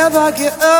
ever get up.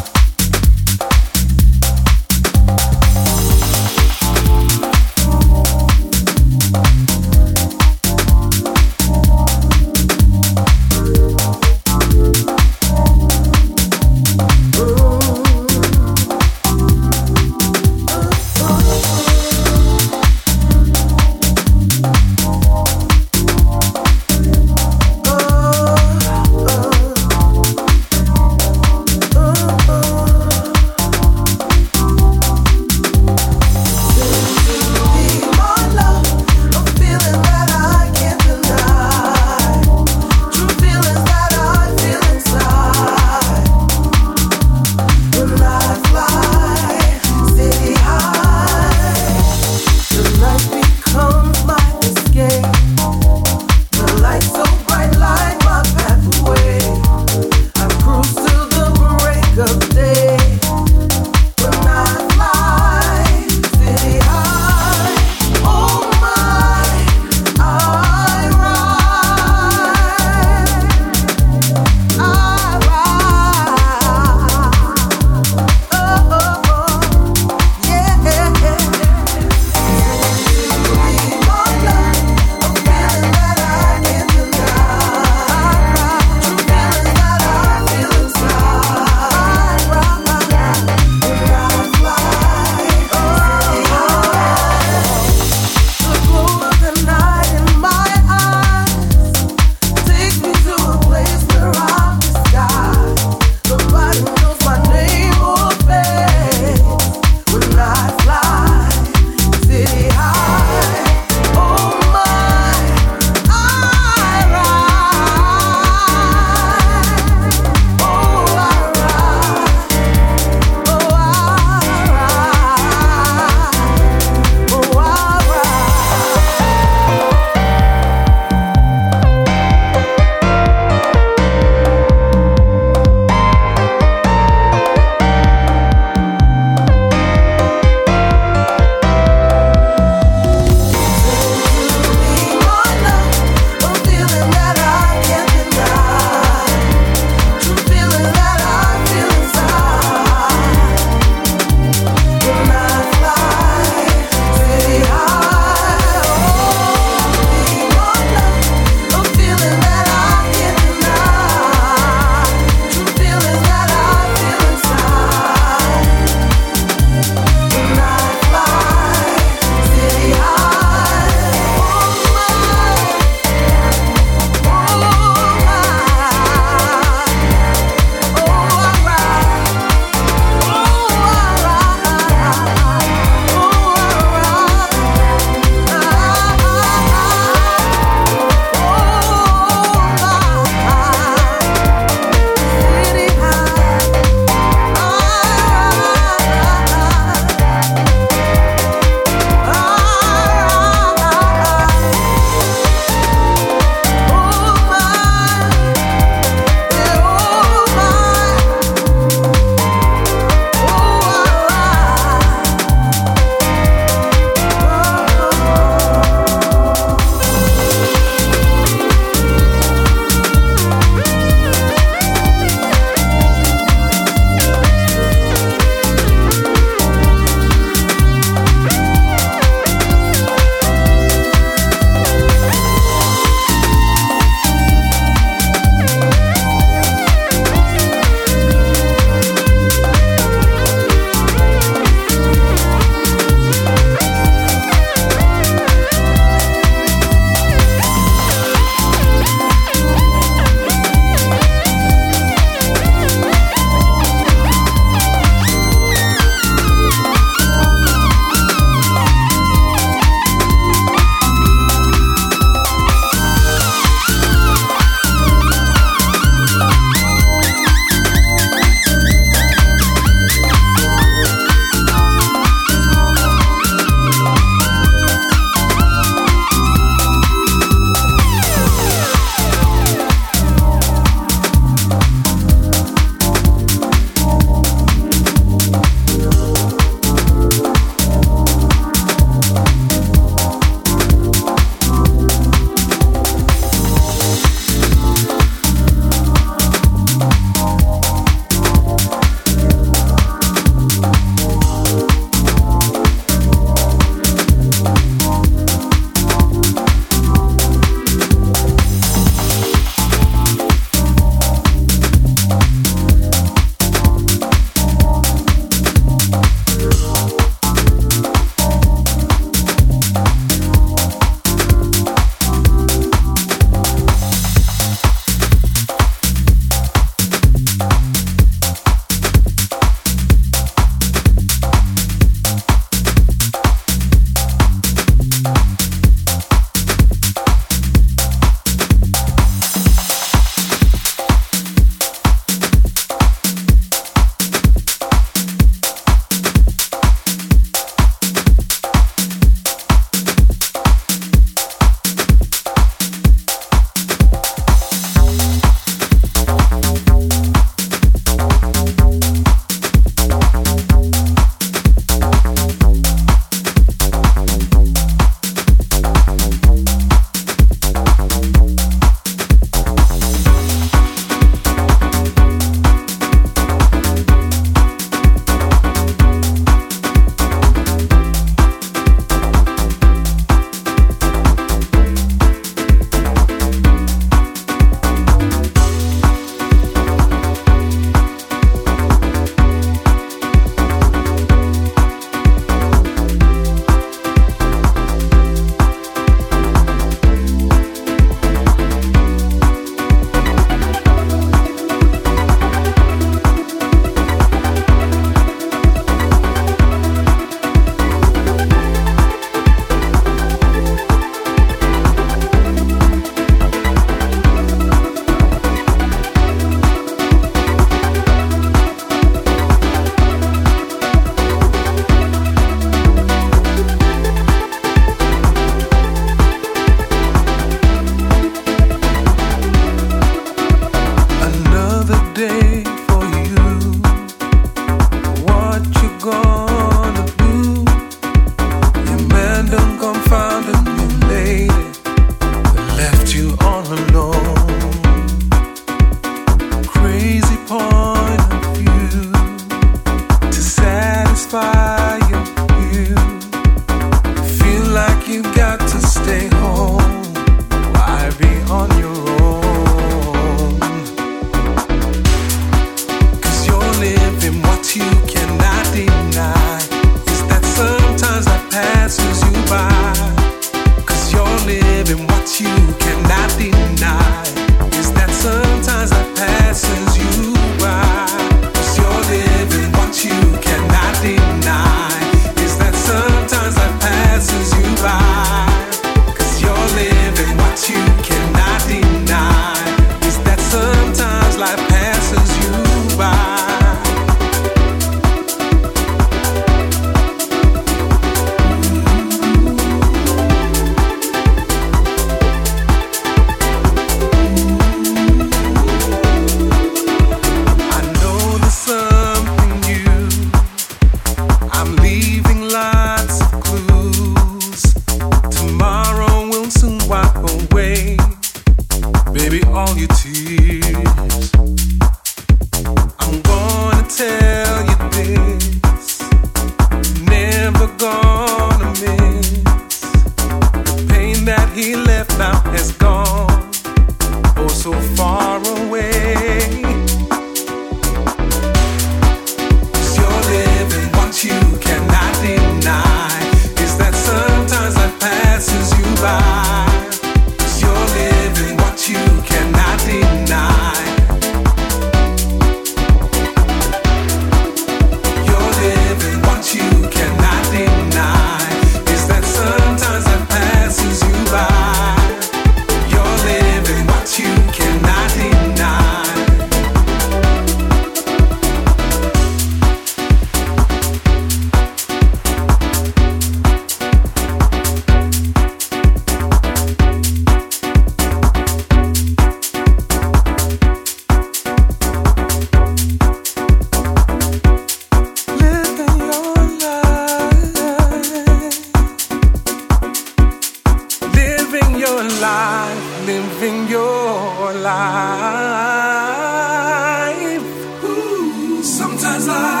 as I